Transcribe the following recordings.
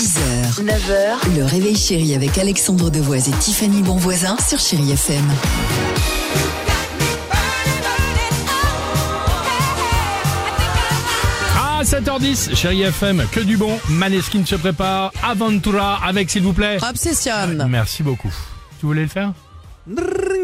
6h, 9h, le réveil chéri avec Alexandre Devoise et Tiffany Bonvoisin sur Chéri FM. À 7h10, chérie FM, que du bon. Maneskin se prépare. Aventura avec, s'il vous plaît. Obsession. Merci beaucoup. Tu voulais le faire?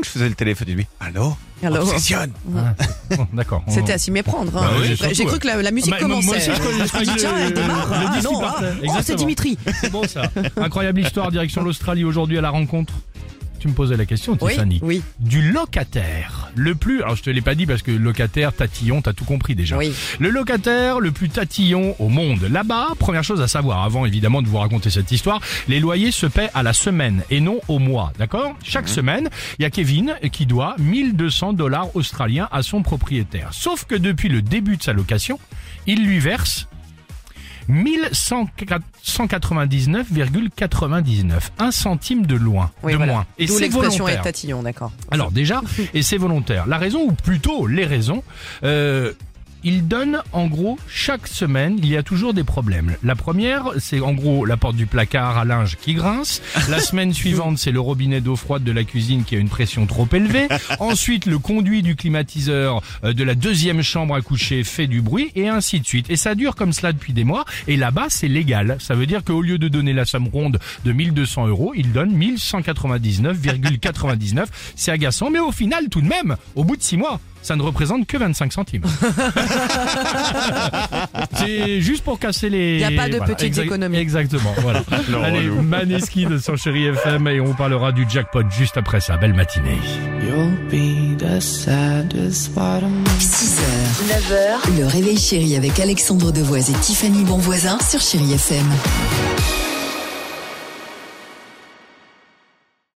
Je faisais le téléphone et lui. Allô? Allô? Obsession Ah, bon, D'accord. on- C'était à s'y méprendre. hein. Bah oui, J'ai cru ouais. que la, la musique Bah, moi- commençait. moi aussi, je connais- Je me dis, le- tiens, elle démarre. le Ah, disque, non, ah. partait. Oh, c'est Exactement. Dimitri. C'est bon ça. Incroyable histoire, direction l'Australie aujourd'hui à la rencontre. Tu me posais la question, Oui, Tiffany. oui. Du locataire. Le plus. Alors je te l'ai pas dit parce que locataire, tatillon, t'as tout compris déjà. Oui. Le locataire le plus tatillon au monde. Là-bas, première chose à savoir, avant évidemment de vous raconter cette histoire, les loyers se paient à la semaine et non au mois, d'accord? Chaque semaine, il y a Kevin qui doit 1200 dollars australiens à son propriétaire. Sauf que depuis le début de sa location, il lui verse 1199,99. Un centime de loin, Oui, de voilà. moins. Et D'où c'est l'expression volontaire. est tatillon, d'accord. Alors déjà, et c'est volontaire. La raison, ou plutôt les raisons, euh, il donne en gros chaque semaine, il y a toujours des problèmes. La première, c'est en gros la porte du placard à linge qui grince. La semaine suivante, c'est le robinet d'eau froide de la cuisine qui a une pression trop élevée. Ensuite, le conduit du climatiseur euh, de la deuxième chambre à coucher fait du bruit et ainsi de suite. Et ça dure comme cela depuis des mois. Et là-bas, c'est légal. Ça veut dire qu'au lieu de donner la somme ronde de 1200 euros, il donne 1199,99. C'est agaçant, mais au final, tout de même, au bout de six mois, ça ne représente que 25 centimes. C'est juste pour casser les. Y a pas de petites économies. Exactement, voilà. Allez, Maneskin sur Chéri FM et on parlera du jackpot juste après ça. Belle matinée. You'll be the saddest part of me. 6h, 9h, le réveil chéri avec Alexandre Devoise et Tiffany Bonvoisin sur Chéri FM.